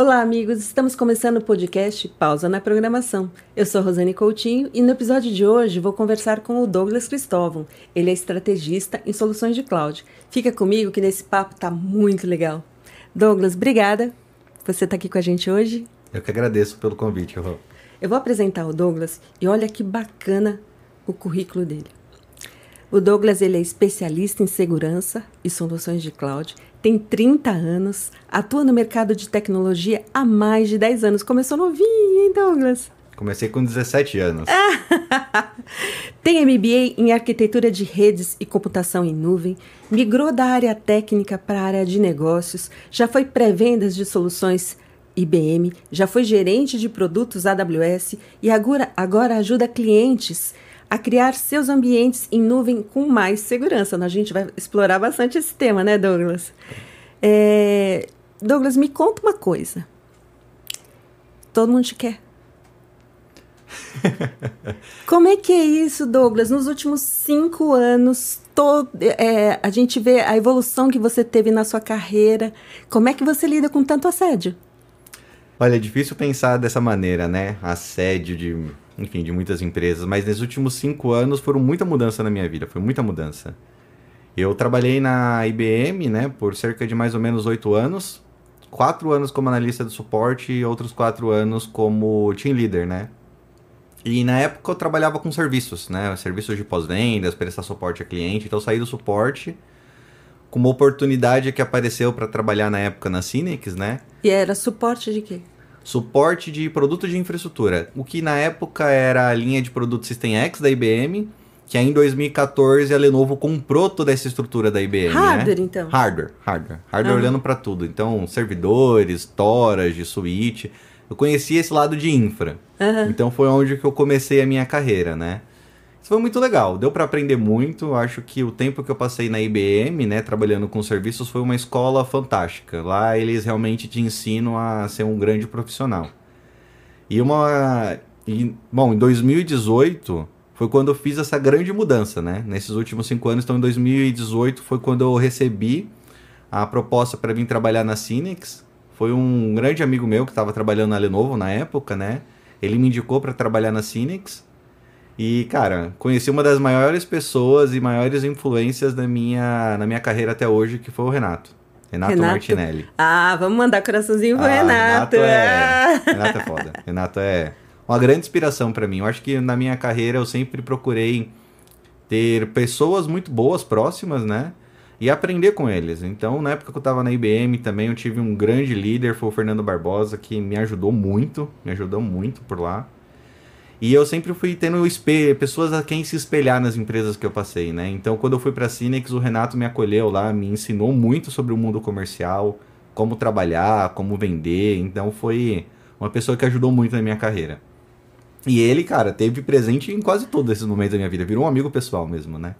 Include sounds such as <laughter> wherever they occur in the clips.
Olá, amigos! Estamos começando o podcast Pausa na Programação. Eu sou Rosane Coutinho e no episódio de hoje vou conversar com o Douglas Cristóvão. Ele é estrategista em soluções de cloud. Fica comigo que nesse papo tá muito legal. Douglas, obrigada. Você está aqui com a gente hoje? Eu que agradeço pelo convite, Rô. Eu vou apresentar o Douglas e olha que bacana o currículo dele. O Douglas ele é especialista em segurança e soluções de cloud, tem 30 anos, atua no mercado de tecnologia há mais de 10 anos. Começou novinho, hein, Douglas? Comecei com 17 anos. <laughs> tem MBA em arquitetura de redes e computação em nuvem, migrou da área técnica para a área de negócios, já foi pré-vendas de soluções IBM, já foi gerente de produtos AWS e agora, agora ajuda clientes a criar seus ambientes em nuvem com mais segurança. A gente vai explorar bastante esse tema, né, Douglas? É... Douglas, me conta uma coisa. Todo mundo te quer. <laughs> Como é que é isso, Douglas? Nos últimos cinco anos, todo, é, a gente vê a evolução que você teve na sua carreira. Como é que você lida com tanto assédio? Olha, é difícil pensar dessa maneira, né? Assédio de enfim, de muitas empresas, mas nesses últimos cinco anos foram muita mudança na minha vida, foi muita mudança. Eu trabalhei na IBM, né, por cerca de mais ou menos oito anos, quatro anos como analista de suporte e outros quatro anos como team leader, né. E na época eu trabalhava com serviços, né, serviços de pós-vendas, prestar suporte a cliente, então saí do suporte com uma oportunidade que apareceu para trabalhar na época na Cinex, né. E era suporte de quê? Suporte de produto de infraestrutura. O que na época era a linha de produto System X da IBM, que aí em 2014 a Lenovo comprou toda essa estrutura da IBM. Né? Hardware, né? então. Hardware, hardware. Hardware uhum. olhando para tudo. Então, servidores, storage, switch. Eu conheci esse lado de infra. Uhum. Então foi onde que eu comecei a minha carreira, né? Foi muito legal, deu para aprender muito. Acho que o tempo que eu passei na IBM, né, trabalhando com serviços, foi uma escola fantástica. Lá eles realmente te ensinam a ser um grande profissional. E uma. E, bom, em 2018 foi quando eu fiz essa grande mudança, né? Nesses últimos cinco anos, então em 2018 foi quando eu recebi a proposta para vir trabalhar na Cinex. Foi um grande amigo meu que estava trabalhando na Lenovo na época, né? Ele me indicou para trabalhar na Cinex. E, cara, conheci uma das maiores pessoas e maiores influências da minha, na minha carreira até hoje, que foi o Renato. Renato, Renato. Martinelli. Ah, vamos mandar coraçãozinho pro ah, Renato. Renato é, Renato é foda. Renato é uma grande inspiração para mim. Eu acho que na minha carreira eu sempre procurei ter pessoas muito boas próximas, né? E aprender com eles. Então, na época que eu estava na IBM também, eu tive um grande líder, foi o Fernando Barbosa, que me ajudou muito, me ajudou muito por lá. E eu sempre fui tendo pessoas a quem se espelhar nas empresas que eu passei, né? Então, quando eu fui para a Cinex, o Renato me acolheu lá, me ensinou muito sobre o mundo comercial, como trabalhar, como vender. Então, foi uma pessoa que ajudou muito na minha carreira. E ele, cara, teve presente em quase todos esses momentos da minha vida. Virou um amigo pessoal mesmo, né?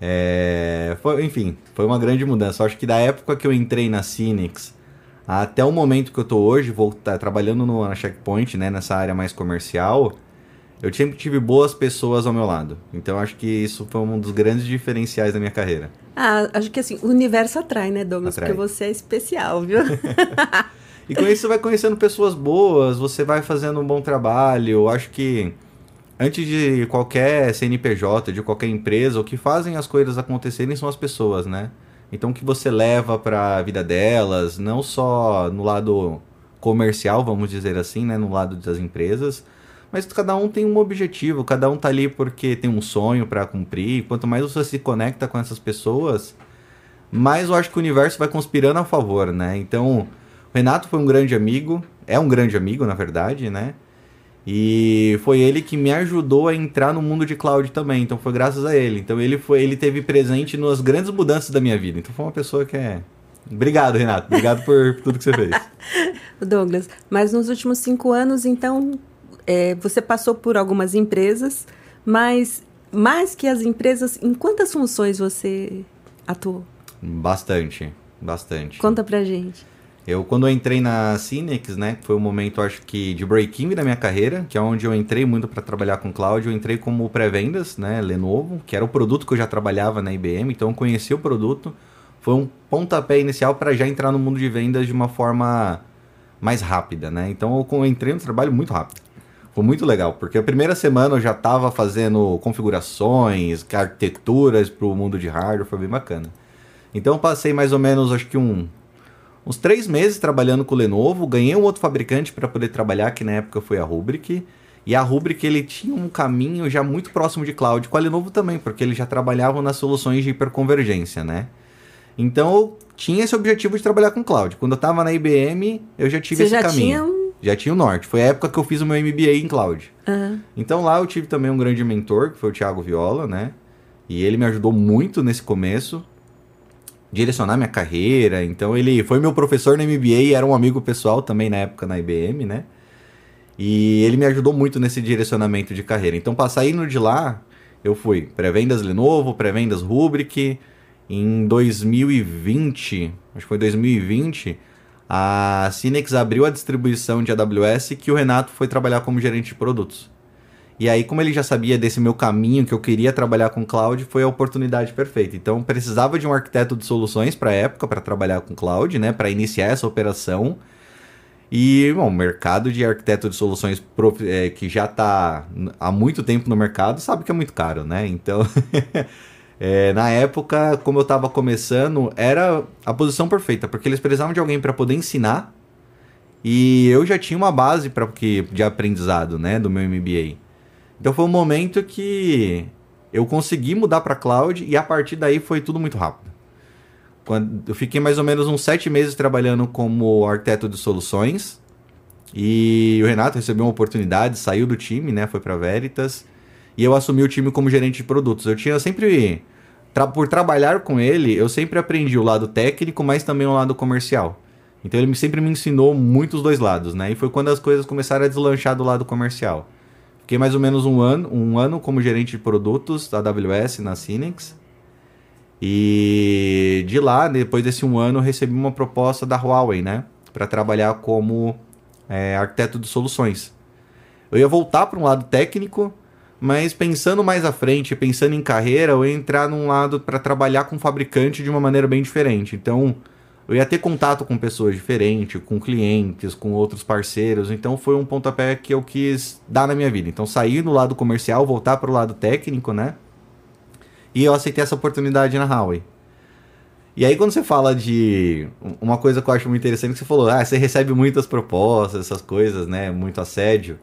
É... Foi, enfim, foi uma grande mudança. Acho que da época que eu entrei na Cinex até o momento que eu tô hoje, vou tá trabalhando no, na Checkpoint, né, nessa área mais comercial, eu sempre tive boas pessoas ao meu lado. Então acho que isso foi um dos grandes diferenciais da minha carreira. Ah, acho que assim, o universo atrai, né, Douglas? Atrai. Porque você é especial, viu? <laughs> e com isso você vai conhecendo pessoas boas, você vai fazendo um bom trabalho. Eu acho que antes de qualquer CNPJ, de qualquer empresa, o que fazem as coisas acontecerem são as pessoas, né? Então, o que você leva para a vida delas, não só no lado comercial, vamos dizer assim, né, no lado das empresas, mas cada um tem um objetivo, cada um tá ali porque tem um sonho para cumprir. Quanto mais você se conecta com essas pessoas, mais eu acho que o universo vai conspirando a favor, né? Então, o Renato foi um grande amigo, é um grande amigo, na verdade, né? E foi ele que me ajudou a entrar no mundo de cloud também. Então foi graças a ele. Então ele foi, ele teve presente nas grandes mudanças da minha vida. Então foi uma pessoa que é. Obrigado, Renato. Obrigado por <laughs> tudo que você fez. <laughs> Douglas, mas nos últimos cinco anos, então, é, você passou por algumas empresas, mas mais que as empresas, em quantas funções você atuou? Bastante, bastante. Conta pra gente. Eu, quando eu entrei na Cinex, né, foi um momento, acho que, de break-in da minha carreira, que é onde eu entrei muito para trabalhar com cloud. Eu entrei como pré-vendas, né, Lenovo, que era o produto que eu já trabalhava na IBM, então eu conheci o produto. Foi um pontapé inicial para já entrar no mundo de vendas de uma forma mais rápida, né? Então eu entrei no trabalho muito rápido. Foi muito legal, porque a primeira semana eu já estava fazendo configurações, arquiteturas para o mundo de hardware, foi bem bacana. Então passei mais ou menos, acho que um, uns três meses trabalhando com o Lenovo, ganhei um outro fabricante para poder trabalhar, que na época foi a Rubrik. E a Rubrik ele tinha um caminho já muito próximo de cloud, com a Lenovo também, porque eles já trabalhavam nas soluções de hiperconvergência, né? Então eu tinha esse objetivo de trabalhar com cloud. Quando eu estava na IBM, eu já tive Você esse já caminho. Tinha um já tinha o norte. Foi a época que eu fiz o meu MBA em cloud. Uhum. Então lá eu tive também um grande mentor, que foi o Thiago Viola, né? E ele me ajudou muito nesse começo, direcionar minha carreira. Então ele foi meu professor no MBA e era um amigo pessoal também na época na IBM, né? E ele me ajudou muito nesse direcionamento de carreira. Então, para saindo de lá, eu fui pré-vendas Lenovo, pré-vendas Rubrik. Em 2020, acho que foi 2020, a Cinex abriu a distribuição de AWS que o Renato foi trabalhar como gerente de produtos. E aí, como ele já sabia desse meu caminho que eu queria trabalhar com cloud, foi a oportunidade perfeita. Então, precisava de um arquiteto de soluções para a época para trabalhar com cloud, né, para iniciar essa operação. E, bom, o mercado de arquiteto de soluções é, que já está há muito tempo no mercado sabe que é muito caro, né? Então, <laughs> É, na época, como eu estava começando, era a posição perfeita, porque eles precisavam de alguém para poder ensinar e eu já tinha uma base para que de aprendizado, né, do meu MBA. Então foi um momento que eu consegui mudar para cloud e a partir daí foi tudo muito rápido. Quando eu fiquei mais ou menos uns sete meses trabalhando como arquiteto de soluções e o Renato recebeu uma oportunidade, saiu do time, né, foi para Veritas e eu assumi o time como gerente de produtos. Eu tinha sempre. Tra por trabalhar com ele, eu sempre aprendi o lado técnico, mas também o lado comercial. Então ele sempre me ensinou muito os dois lados, né? E foi quando as coisas começaram a deslanchar do lado comercial. Fiquei mais ou menos um ano, um ano como gerente de produtos da AWS na Cinex. E de lá, depois desse um ano, recebi uma proposta da Huawei, né? Para trabalhar como é, arquiteto de soluções. Eu ia voltar para um lado técnico, mas pensando mais à frente, pensando em carreira, eu ia entrar num lado para trabalhar com fabricante de uma maneira bem diferente. Então, eu ia ter contato com pessoas diferentes, com clientes, com outros parceiros. Então, foi um pontapé que eu quis dar na minha vida. Então, sair do lado comercial, voltar para o lado técnico, né? E eu aceitei essa oportunidade na Huawei. E aí, quando você fala de. Uma coisa que eu acho muito interessante, que você falou, ah, você recebe muitas propostas, essas coisas, né? Muito assédio.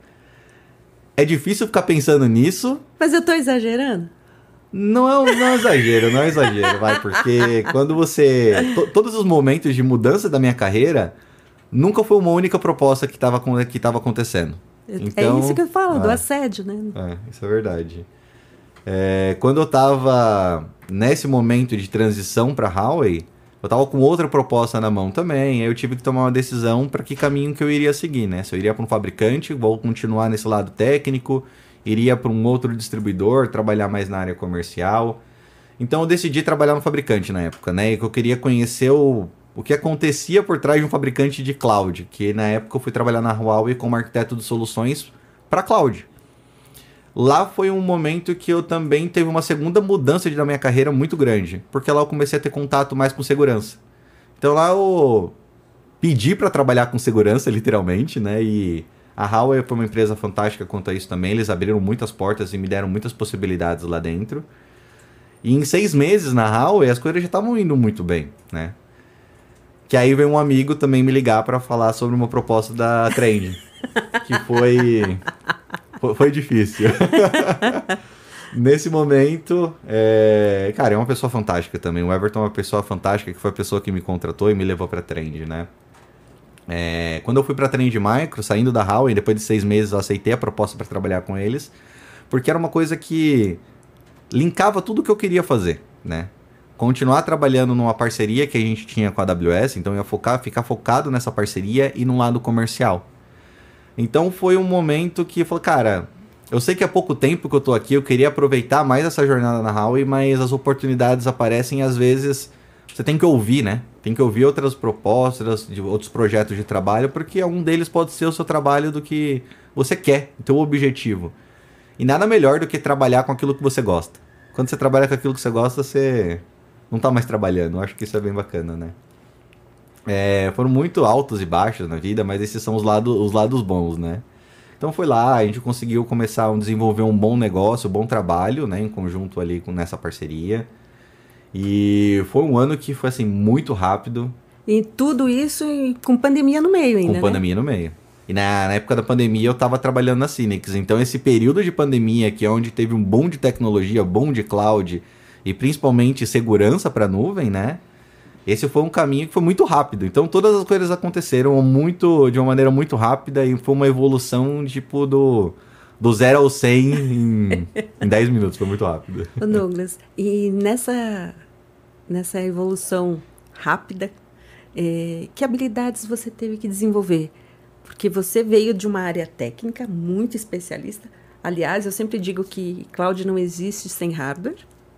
É difícil ficar pensando nisso. Mas eu tô exagerando? Não é, um, não é exagero, não é um exagero, vai, porque quando você. To, todos os momentos de mudança da minha carreira, nunca foi uma única proposta que estava que tava acontecendo. É então, é isso que eu falo, ah, do assédio, né? É, isso é verdade. É, quando eu estava nesse momento de transição para Huawei, eu tava com outra proposta na mão também, aí eu tive que tomar uma decisão para que caminho que eu iria seguir, né? Se eu iria para um fabricante, vou continuar nesse lado técnico, iria para um outro distribuidor, trabalhar mais na área comercial. Então eu decidi trabalhar no fabricante na época, né? E que eu queria conhecer o, o que acontecia por trás de um fabricante de cloud, que na época eu fui trabalhar na Huawei como arquiteto de soluções para cloud. Lá foi um momento que eu também teve uma segunda mudança da minha carreira muito grande, porque lá eu comecei a ter contato mais com segurança. Então lá eu pedi para trabalhar com segurança, <laughs> literalmente, né? E a Huawei foi uma empresa fantástica quanto a isso também. Eles abriram muitas portas e me deram muitas possibilidades lá dentro. E em seis meses na Huawei as coisas já estavam indo muito bem, né? Que aí veio um amigo também me ligar para falar sobre uma proposta da Trend, <laughs> que foi foi, foi difícil. <laughs> Nesse momento, é... cara, é uma pessoa fantástica também. O Everton é uma pessoa fantástica, que foi a pessoa que me contratou e me levou pra Trend, né? É... Quando eu fui pra Trend Micro, saindo da Huawei, depois de seis meses eu aceitei a proposta para trabalhar com eles, porque era uma coisa que linkava tudo o que eu queria fazer, né? Continuar trabalhando numa parceria que a gente tinha com a AWS, então eu ia focar, ficar focado nessa parceria e no lado comercial. Então foi um momento que eu falei, cara, eu sei que há pouco tempo que eu tô aqui, eu queria aproveitar mais essa jornada na Huawei, mas as oportunidades aparecem às vezes você tem que ouvir, né? Tem que ouvir outras propostas, de outros projetos de trabalho, porque um deles pode ser o seu trabalho do que você quer, o teu objetivo. E nada melhor do que trabalhar com aquilo que você gosta. Quando você trabalha com aquilo que você gosta, você não tá mais trabalhando. Eu acho que isso é bem bacana, né? É, foram muito altos e baixos na vida, mas esses são os, lado, os lados bons, né? Então foi lá, a gente conseguiu começar a desenvolver um bom negócio, um bom trabalho, né, em conjunto ali com nessa parceria. E foi um ano que foi assim muito rápido. E tudo isso com pandemia no meio ainda, Com pandemia né? no meio. E na, na, época da pandemia eu estava trabalhando na Cinex. Então esse período de pandemia, que é onde teve um boom de tecnologia, boom de cloud e principalmente segurança para nuvem, né? Esse foi um caminho que foi muito rápido. Então todas as coisas aconteceram muito de uma maneira muito rápida e foi uma evolução tipo do do 0 ao 100 em, em 10 minutos, foi muito rápido. Ô Douglas, e nessa nessa evolução rápida, é, que habilidades você teve que desenvolver? Porque você veio de uma área técnica muito especialista. Aliás, eu sempre digo que cloud não existe sem hardware,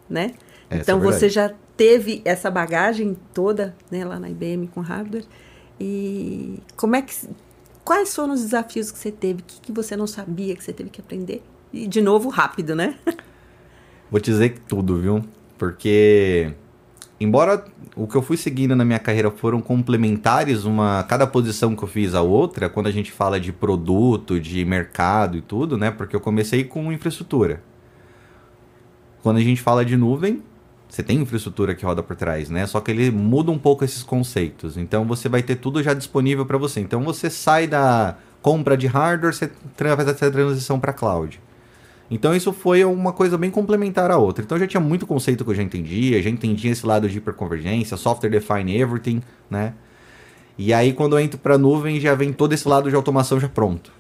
né? Essa então é você já teve essa bagagem toda né, lá na IBM com hardware. E como é que. Quais foram os desafios que você teve? O que, que você não sabia que você teve que aprender? E, de novo, rápido, né? <laughs> Vou te dizer que tudo, viu? Porque, embora o que eu fui seguindo na minha carreira foram complementares, uma cada posição que eu fiz a outra, quando a gente fala de produto, de mercado e tudo, né? Porque eu comecei com infraestrutura. Quando a gente fala de nuvem, você tem infraestrutura que roda por trás, né? Só que ele muda um pouco esses conceitos. Então você vai ter tudo já disponível para você. Então você sai da compra de hardware, você faz essa transição para cloud. Então isso foi uma coisa bem complementar à outra. Então já tinha muito conceito que eu já entendia, já entendia esse lado de hiperconvergência, software define everything, né? E aí quando eu entro para nuvem já vem todo esse lado de automação já pronto.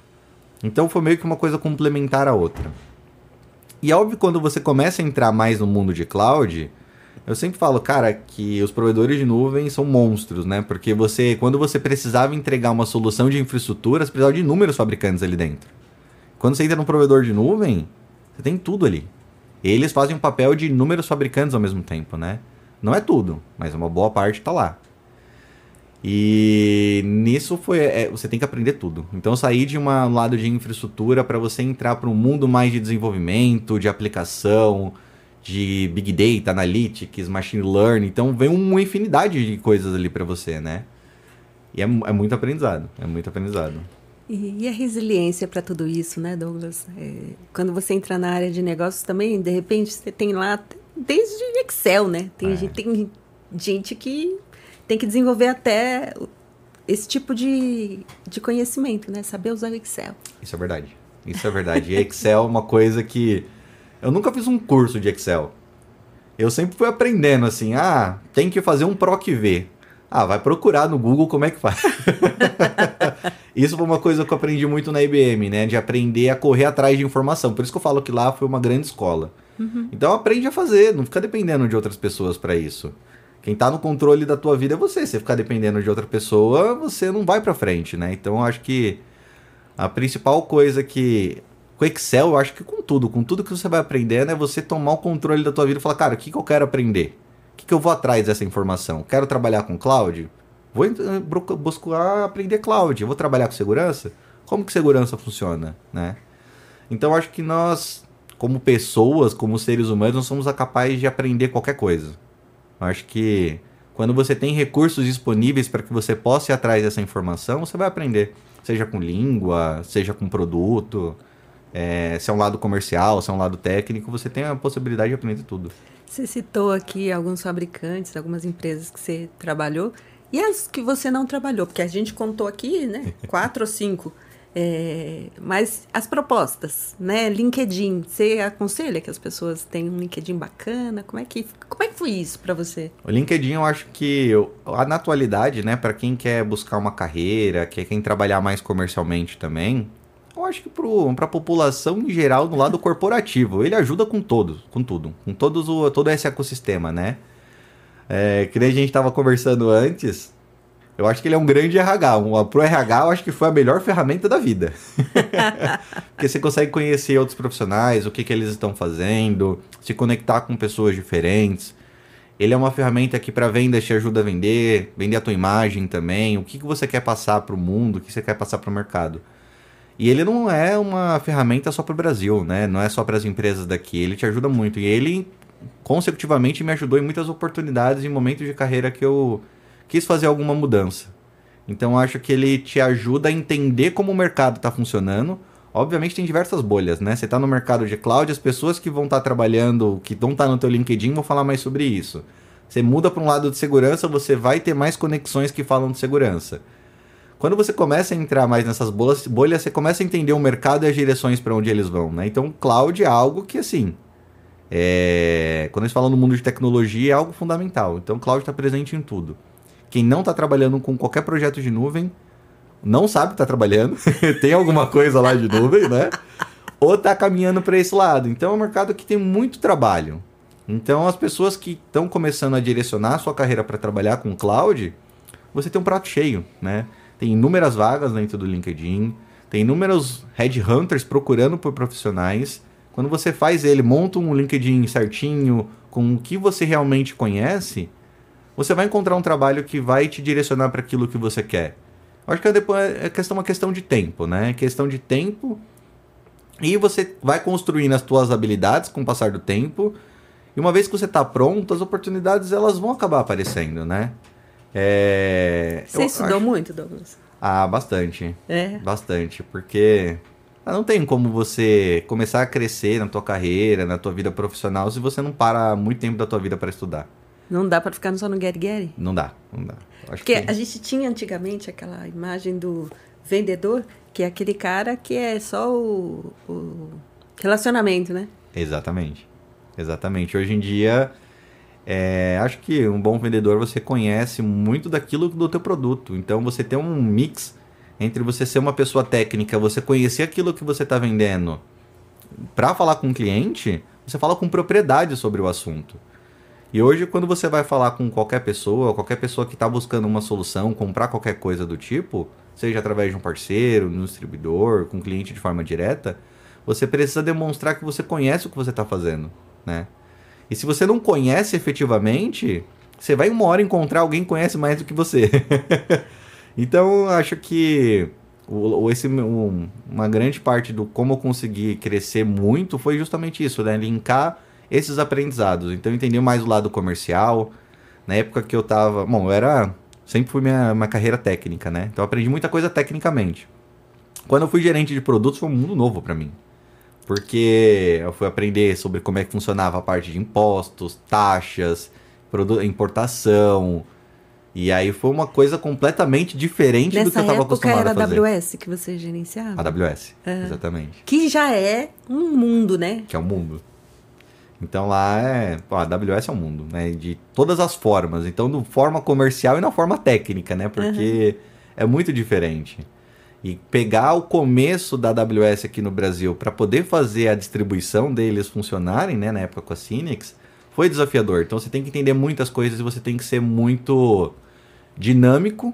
Então foi meio que uma coisa complementar à outra. E óbvio quando você começa a entrar mais no mundo de cloud, eu sempre falo, cara, que os provedores de nuvem são monstros, né? Porque você, quando você precisava entregar uma solução de infraestrutura, você precisava de inúmeros fabricantes ali dentro. Quando você entra num provedor de nuvem, você tem tudo ali. Eles fazem um papel de inúmeros fabricantes ao mesmo tempo, né? Não é tudo, mas uma boa parte está lá. E nisso foi, é, você tem que aprender tudo. Então sair de um lado de infraestrutura para você entrar para um mundo mais de desenvolvimento, de aplicação, de big data, analytics, machine learning. Então vem uma infinidade de coisas ali para você, né? E é, é, muito aprendizado, é muito aprendizado. E, e a resiliência para tudo isso, né, Douglas? É, quando você entra na área de negócios também, de repente você tem lá desde Excel, né? Tem, é. gente, tem gente que tem que desenvolver até esse tipo de, de conhecimento, né? Saber usar o Excel. Isso é verdade. Isso é verdade. E Excel é uma coisa que. Eu nunca fiz um curso de Excel. Eu sempre fui aprendendo assim, ah, tem que fazer um PROC V. Ah, vai procurar no Google como é que faz. <laughs> isso foi uma coisa que eu aprendi muito na IBM, né? De aprender a correr atrás de informação. Por isso que eu falo que lá foi uma grande escola. Uhum. Então aprende a fazer, não fica dependendo de outras pessoas para isso. Quem está no controle da tua vida é você. Se ficar dependendo de outra pessoa, você não vai para frente, né? Então, eu acho que a principal coisa que com Excel, eu acho que com tudo, com tudo que você vai aprendendo, é você tomar o controle da tua vida e falar, cara, o que, que eu quero aprender? Que, que eu vou atrás dessa informação? Quero trabalhar com cloud? Vou buscar aprender cloud. vou trabalhar com segurança? Como que segurança funciona, né? Então, acho que nós, como pessoas, como seres humanos, nós somos capazes de aprender qualquer coisa. Acho que quando você tem recursos disponíveis para que você possa ir atrás dessa informação, você vai aprender. Seja com língua, seja com produto, é, se é um lado comercial, se é um lado técnico, você tem a possibilidade de aprender tudo. Você citou aqui alguns fabricantes, algumas empresas que você trabalhou. E as que você não trabalhou? Porque a gente contou aqui, né? <laughs> Quatro ou cinco. É, mas as propostas, né? LinkedIn, você aconselha que as pessoas tenham um LinkedIn bacana? Como é que, como é que foi isso para você? O LinkedIn, eu acho que na atualidade, né, para quem quer buscar uma carreira, quer quem trabalhar mais comercialmente também, eu acho que para a população em geral, no lado corporativo, ele ajuda com todos, com tudo, com todos o, todo esse ecossistema, né? É, que nem a gente estava conversando antes, eu acho que ele é um grande RH. Um, pro RH, eu acho que foi a melhor ferramenta da vida. <laughs> Porque você consegue conhecer outros profissionais, o que, que eles estão fazendo, se conectar com pessoas diferentes. Ele é uma ferramenta que para venda te ajuda a vender, vender a tua imagem também, o que, que você quer passar para o mundo, o que você quer passar para o mercado. E ele não é uma ferramenta só para o Brasil, né? Não é só para as empresas daqui. Ele te ajuda muito. E ele, consecutivamente, me ajudou em muitas oportunidades em momentos de carreira que eu, quis fazer alguma mudança. Então acho que ele te ajuda a entender como o mercado está funcionando. Obviamente tem diversas bolhas, né? Você está no mercado de cloud, as pessoas que vão estar tá trabalhando, que vão estar tá no teu LinkedIn vão falar mais sobre isso. Você muda para um lado de segurança, você vai ter mais conexões que falam de segurança. Quando você começa a entrar mais nessas bolhas, bolhas você começa a entender o mercado e as direções para onde eles vão, né? Então, cloud é algo que, assim, é... quando eles falam no mundo de tecnologia, é algo fundamental. Então, cloud está presente em tudo. Quem não está trabalhando com qualquer projeto de nuvem, não sabe que está trabalhando, <laughs> tem alguma coisa lá de nuvem, né? Ou está caminhando para esse lado. Então, é um mercado que tem muito trabalho. Então, as pessoas que estão começando a direcionar a sua carreira para trabalhar com cloud, você tem um prato cheio, né? Tem inúmeras vagas dentro do LinkedIn, tem inúmeros headhunters procurando por profissionais. Quando você faz ele, monta um LinkedIn certinho, com o que você realmente conhece, você vai encontrar um trabalho que vai te direcionar para aquilo que você quer. Eu acho que é é questão, uma questão de tempo, né? É questão de tempo e você vai construindo as suas habilidades com o passar do tempo e uma vez que você está pronto, as oportunidades elas vão acabar aparecendo, né? É... Você estudou acho... muito, Douglas? Ah, bastante. É? Bastante, porque ah, não tem como você começar a crescer na tua carreira, na tua vida profissional, se você não para muito tempo da tua vida para estudar. Não dá para ficar só no Get Get? Não dá, não dá. Acho Porque que... a gente tinha antigamente aquela imagem do vendedor, que é aquele cara que é só o, o relacionamento, né? Exatamente. Exatamente. Hoje em dia, é, acho que um bom vendedor você conhece muito daquilo do teu produto. Então você tem um mix entre você ser uma pessoa técnica, você conhecer aquilo que você está vendendo, para falar com o cliente, você fala com propriedade sobre o assunto. E hoje, quando você vai falar com qualquer pessoa, qualquer pessoa que está buscando uma solução, comprar qualquer coisa do tipo, seja através de um parceiro, um distribuidor, com um cliente de forma direta, você precisa demonstrar que você conhece o que você está fazendo né? E se você não conhece efetivamente, você vai uma hora encontrar alguém que conhece mais do que você. <laughs> então, acho que o, esse, um, uma grande parte do como eu consegui crescer muito foi justamente isso, né? Linkar esses aprendizados. Então, entender mais o lado comercial. Na época que eu tava. Bom, eu era. Sempre fui minha, minha carreira técnica, né? Então, eu aprendi muita coisa tecnicamente. Quando eu fui gerente de produtos, foi um mundo novo para mim. Porque eu fui aprender sobre como é que funcionava a parte de impostos, taxas, importação. E aí foi uma coisa completamente diferente Nessa do que eu estava acostumado era a fazer. era a AWS que você gerenciava? AWS, uhum. exatamente. Que já é um mundo, né? Que é um mundo. Então lá é. Pô, a AWS é um mundo, né? De todas as formas. Então, na forma comercial e na forma técnica, né? Porque uhum. é muito diferente. E pegar o começo da AWS aqui no Brasil para poder fazer a distribuição deles funcionarem, né, na época com a Cinex, foi desafiador. Então você tem que entender muitas coisas e você tem que ser muito dinâmico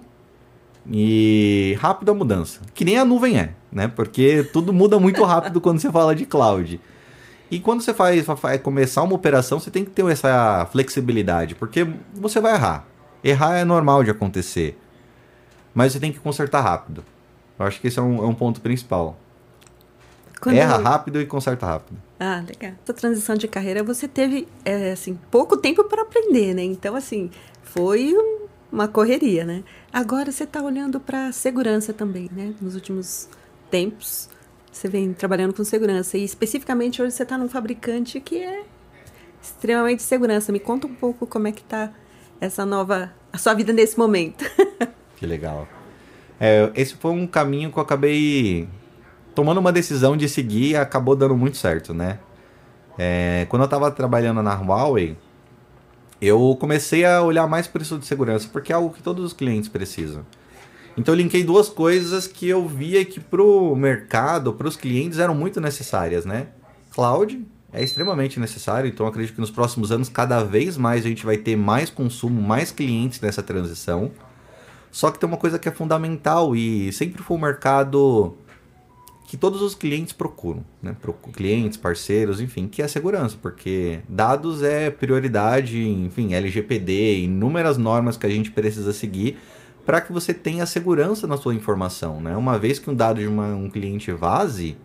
e rápido a mudança. Que nem a nuvem é, né? Porque tudo muda muito rápido quando você fala de cloud. E quando você faz, vai começar uma operação, você tem que ter essa flexibilidade, porque você vai errar. Errar é normal de acontecer. Mas você tem que consertar rápido. Eu acho que esse é um, é um ponto principal. Quando Erra rápido e conserta rápido. Ah, legal. Essa transição de carreira você teve, é, assim, pouco tempo para aprender, né? Então, assim, foi uma correria, né? Agora você está olhando para segurança também, né? Nos últimos tempos, você vem trabalhando com segurança. E especificamente hoje você está num fabricante que é extremamente segurança. Me conta um pouco como é que está essa nova... a sua vida nesse momento. <laughs> Que legal. É, esse foi um caminho que eu acabei tomando uma decisão de seguir e acabou dando muito certo, né? É, quando eu estava trabalhando na Huawei, eu comecei a olhar mais por isso de segurança, porque é algo que todos os clientes precisam. Então eu linkei duas coisas que eu via que pro mercado, para os clientes eram muito necessárias, né? Cloud é extremamente necessário, então acredito que nos próximos anos cada vez mais a gente vai ter mais consumo, mais clientes nessa transição. Só que tem uma coisa que é fundamental e sempre foi um mercado que todos os clientes procuram, né? Clientes, parceiros, enfim, que é a segurança, porque dados é prioridade, enfim, LGPD, inúmeras normas que a gente precisa seguir para que você tenha segurança na sua informação, né? Uma vez que um dado de uma, um cliente vaze,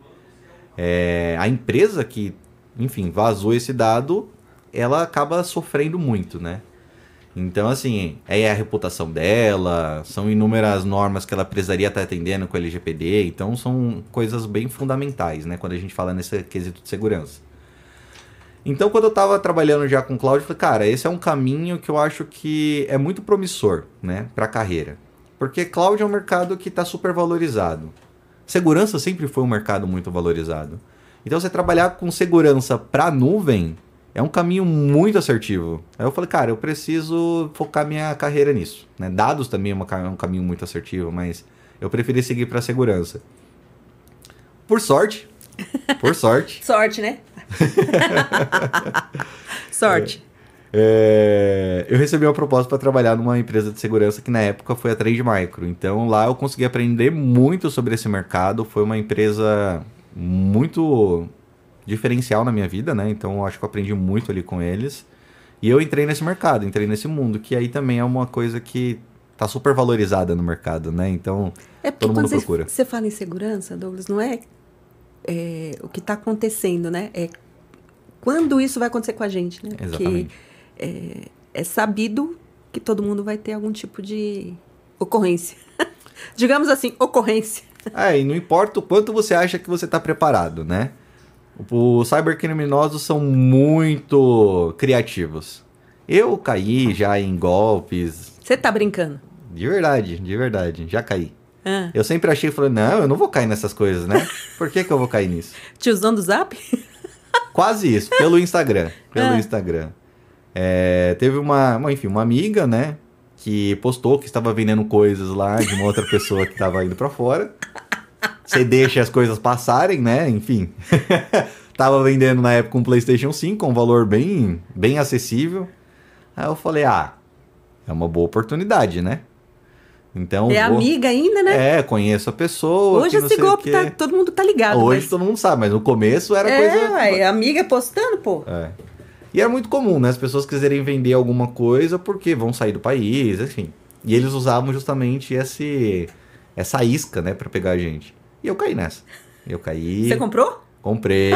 é, a empresa que, enfim, vazou esse dado, ela acaba sofrendo muito, né? Então, assim, é a reputação dela, são inúmeras normas que ela precisaria estar atendendo com o LGPD, então são coisas bem fundamentais, né, quando a gente fala nesse quesito de segurança. Então, quando eu estava trabalhando já com cloud, eu falei, cara, esse é um caminho que eu acho que é muito promissor, né, para a carreira. Porque cloud é um mercado que está super valorizado. Segurança sempre foi um mercado muito valorizado. Então, você trabalhar com segurança para nuvem é um caminho muito assertivo. Aí eu falei, cara, eu preciso focar minha carreira nisso. Né? Dados também é, uma, é um caminho muito assertivo, mas eu preferi seguir para segurança. Por sorte, por <laughs> sorte. sorte, né? <laughs> sorte. É, é, eu recebi uma proposta para trabalhar numa empresa de segurança que na época foi a Trade Micro. Então lá eu consegui aprender muito sobre esse mercado. Foi uma empresa muito diferencial na minha vida, né? Então eu acho que eu aprendi muito ali com eles. E eu entrei nesse mercado, entrei nesse mundo, que aí também é uma coisa que tá super valorizada no mercado, né? Então é todo mundo procura. Você fala em segurança, Douglas, não é, é o que está acontecendo, né? É quando isso vai acontecer com a gente, né? Exatamente. Porque é, é sabido que todo mundo vai ter algum tipo de ocorrência. <laughs> Digamos assim, ocorrência. É, e não importa o quanto você acha que você está preparado, né? Os cybercriminosos são muito criativos. Eu caí já em golpes. Você tá brincando? De verdade, de verdade. Já caí. Ah. Eu sempre achei, falei, não, eu não vou cair nessas coisas, né? Por que, que eu vou cair nisso? Tiozão do Zap? <laughs> Quase isso, pelo Instagram. Pelo ah. Instagram. É, teve uma, uma, enfim, uma amiga, né? Que postou que estava vendendo coisas lá de uma outra pessoa que estava indo para fora. Você deixa as coisas passarem, né? Enfim. <laughs> Tava vendendo na época um PlayStation 5 com um valor bem, bem acessível. Aí eu falei, ah, é uma boa oportunidade, né? Então, é vou... amiga ainda, né? É, conheço a pessoa. Hoje esse golpe tá, todo mundo tá ligado. Hoje mas... todo mundo sabe, mas no começo era é, coisa. Ué, amiga postando, pô. É. E era muito comum, né? As pessoas quiserem vender alguma coisa porque vão sair do país, enfim. E eles usavam justamente esse, essa isca, né, para pegar a gente. E eu caí nessa. Eu caí. Você comprou? Comprei,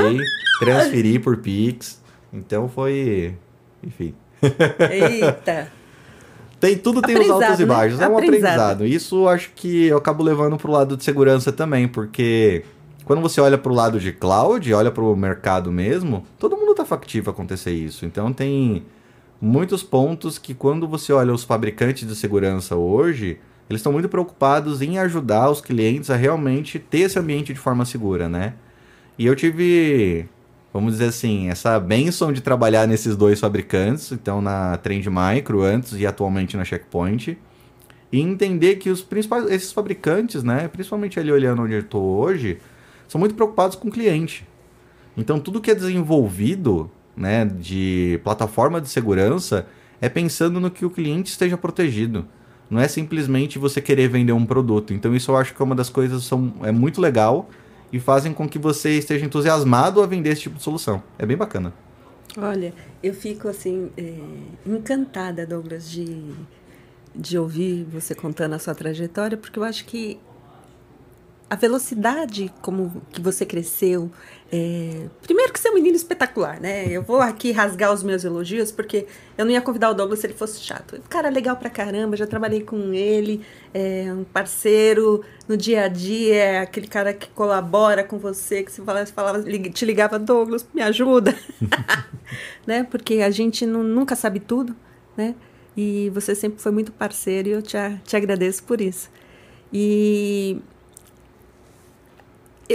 transferi por Pix. Então foi. Enfim. Eita! Tem, tudo tem os altos e né? baixos. Né? É um aprendizado. aprendizado. Isso acho que eu acabo levando pro lado de segurança também, porque quando você olha pro lado de cloud, olha pro mercado mesmo, todo mundo tá factivo acontecer isso. Então tem muitos pontos que quando você olha os fabricantes de segurança hoje, eles estão muito preocupados em ajudar os clientes a realmente ter esse ambiente de forma segura, né? E eu tive, vamos dizer assim, essa benção de trabalhar nesses dois fabricantes, então na Trend Micro antes e atualmente na Checkpoint, e entender que os principais, esses fabricantes, né, principalmente ali olhando onde eu estou hoje, são muito preocupados com o cliente. Então tudo que é desenvolvido, né, de plataforma de segurança, é pensando no que o cliente esteja protegido. Não é simplesmente você querer vender um produto. Então isso eu acho que é uma das coisas são é muito legal e fazem com que você esteja entusiasmado a vender esse tipo de solução. É bem bacana. Olha, eu fico assim é, encantada, Douglas, de, de ouvir você contando a sua trajetória, porque eu acho que a velocidade como que você cresceu. É... Primeiro que você é um menino espetacular, né? Eu vou aqui rasgar os meus elogios, porque eu não ia convidar o Douglas se ele fosse chato. Cara, legal pra caramba, já trabalhei com ele, é um parceiro no dia a dia, é aquele cara que colabora com você, que você falava, falava te ligava, Douglas, me ajuda. <laughs> né? Porque a gente não, nunca sabe tudo, né? E você sempre foi muito parceiro e eu te, te agradeço por isso. E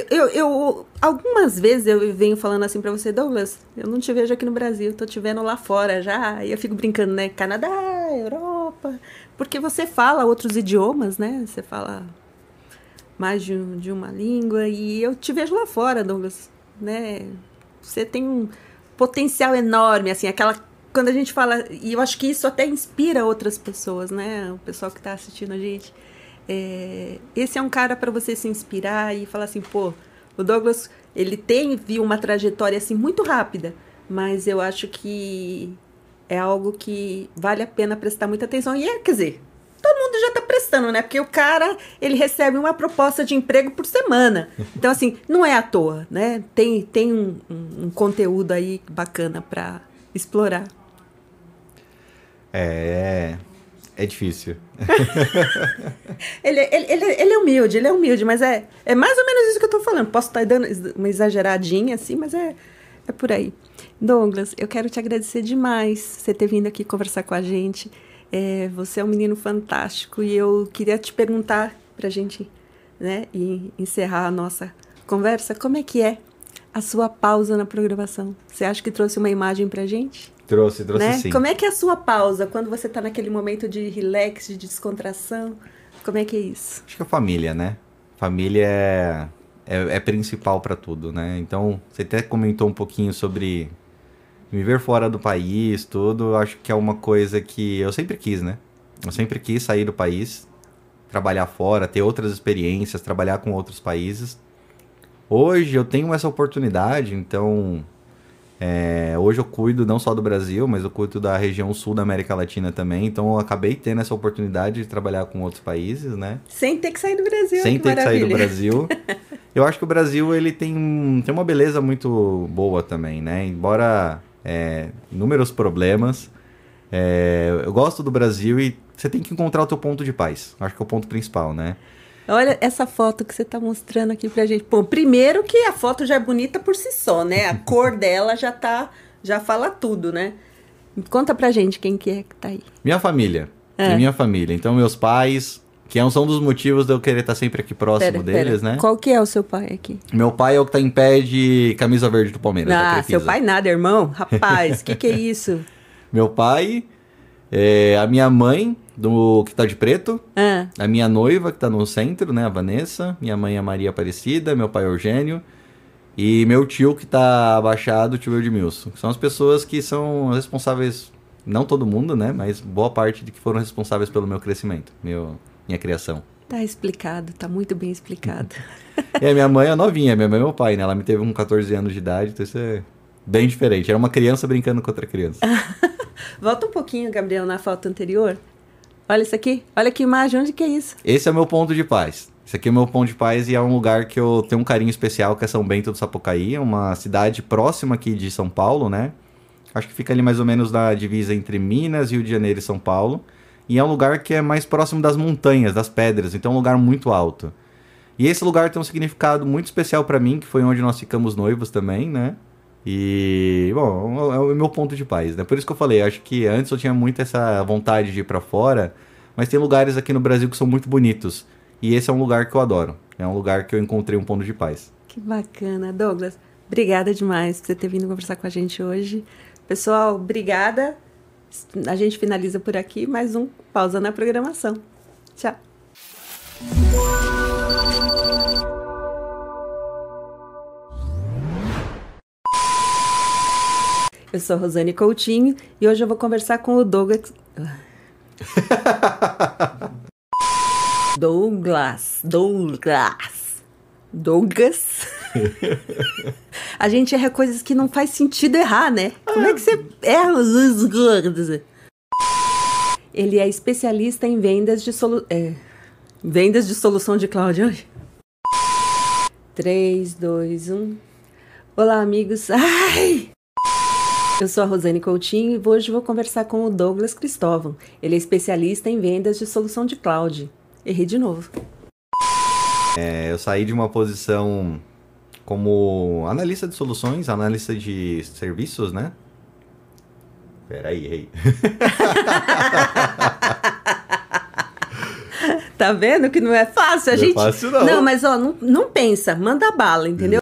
eu, eu, algumas vezes eu venho falando assim para você, Douglas, eu não te vejo aqui no Brasil, tô te vendo lá fora já. E eu fico brincando, né? Canadá, Europa. Porque você fala outros idiomas, né? Você fala mais de, de uma língua. E eu te vejo lá fora, Douglas, né? Você tem um potencial enorme, assim, aquela. Quando a gente fala. E eu acho que isso até inspira outras pessoas, né? O pessoal que tá assistindo a gente é, esse é um cara para você se inspirar e falar assim, pô, o Douglas, ele tem viu uma trajetória assim muito rápida, mas eu acho que é algo que vale a pena prestar muita atenção. E é, quer dizer, todo mundo já está prestando, né? Porque o cara, ele recebe uma proposta de emprego por semana. <laughs> Então, assim, não é à toa, né? Tem, tem um, um, um conteúdo aí bacana para explorar. É. É difícil. <laughs> ele, ele, ele, ele, é humilde, ele é humilde, mas é, é mais ou menos isso que eu tô falando. Posso estar dando uma exageradinha assim, mas é, é por aí. Douglas, eu quero te agradecer demais você ter vindo aqui conversar com a gente. É, você é um menino fantástico e eu queria te perguntar para a gente né, e encerrar a nossa conversa, como é que é a sua pausa na programação? Você acha que trouxe uma imagem para a gente? Trouxe, trouxe né? sim. Como é que é a sua pausa quando você está naquele momento de relax, de descontração? Como é que é isso? Acho que a família, né? Família é, é, é principal para tudo, né? Então, você até comentou um pouquinho sobre viver fora do país, tudo, acho que é uma coisa que eu sempre quis, né? Eu sempre quis sair do país, trabalhar fora, ter outras experiências, trabalhar com outros países. Hoje eu tenho essa oportunidade, então é, hoje eu cuido não só do Brasil, mas eu cuido da região sul da América Latina também. Então eu acabei tendo essa oportunidade de trabalhar com outros países, né? Sem ter que sair do Brasil. Sem ter maravilha. que sair do Brasil. <laughs> eu acho que o Brasil ele tem, tem uma beleza muito boa também, né? Embora é, inúmeros problemas. É, eu gosto do Brasil e você tem que encontrar o teu ponto de paz. Acho que é o ponto principal, né? Olha essa foto que você está mostrando aqui pra gente. Bom, primeiro que a foto já é bonita por si só, né? A cor dela já tá, já fala tudo, né? Conta pra gente quem que é que tá aí. Minha família. É. Minha família. Então, meus pais, que é são dos motivos de eu querer estar sempre aqui próximo pera, deles, pera. né? Qual que é o seu pai aqui? Meu pai é o que tá em pé de camisa verde do Palmeiras. Ah, seu pai nada, irmão. Rapaz, o que que é <laughs> isso? Meu pai, é, a minha mãe, do que tá de preto, ah. a minha noiva, que tá no centro, né, a Vanessa, minha mãe é Maria Aparecida, meu pai é Eugênio, e meu tio que tá abaixado, o tio Edmilson. São as pessoas que são responsáveis, não todo mundo, né, mas boa parte de que foram responsáveis pelo meu crescimento, meu minha criação. Tá explicado, tá muito bem explicado. <laughs> e a minha mãe é novinha, minha mãe é meu pai, né? Ela me teve com 14 anos de idade, então isso é bem diferente. Era uma criança brincando com outra criança. <laughs> Volta um pouquinho, Gabriel, na foto anterior. Olha isso aqui. Olha que imagem, onde que é isso? Esse é o meu ponto de paz. Esse aqui é o meu ponto de paz e é um lugar que eu tenho um carinho especial, que é São Bento do Sapucaí, é uma cidade próxima aqui de São Paulo, né? Acho que fica ali mais ou menos na divisa entre Minas, Rio de Janeiro e São Paulo. E é um lugar que é mais próximo das montanhas, das pedras, então é um lugar muito alto. E esse lugar tem um significado muito especial para mim, que foi onde nós ficamos noivos também, né? E, bom, é o meu ponto de paz, né? Por isso que eu falei, acho que antes eu tinha muito essa vontade de ir para fora, mas tem lugares aqui no Brasil que são muito bonitos. E esse é um lugar que eu adoro. É um lugar que eu encontrei um ponto de paz. Que bacana, Douglas. Obrigada demais por você ter vindo conversar com a gente hoje. Pessoal, obrigada a gente finaliza por aqui mais um Pausa na Programação. Tchau. Eu sou Rosane Coutinho e hoje eu vou conversar com o Douglas. Douglas. Douglas. Douglas. a gente erra coisas que não faz sentido errar, né? Como é que você erra os gordos? Ele é especialista em vendas de solu... É, vendas de solução de cloud hoje. 3, 2, 1. Olá, amigos. Ai! Eu sou a Rosane Coutinho e hoje vou conversar com o Douglas Cristóvão. Ele é especialista em vendas de solução de cloud. Errei de novo. É, eu saí de uma posição como analista de soluções, analista de serviços, né? Peraí, errei. <laughs> tá vendo que não é fácil? A não gente... é fácil, não. Não, mas ó, não, não pensa, manda bala, entendeu?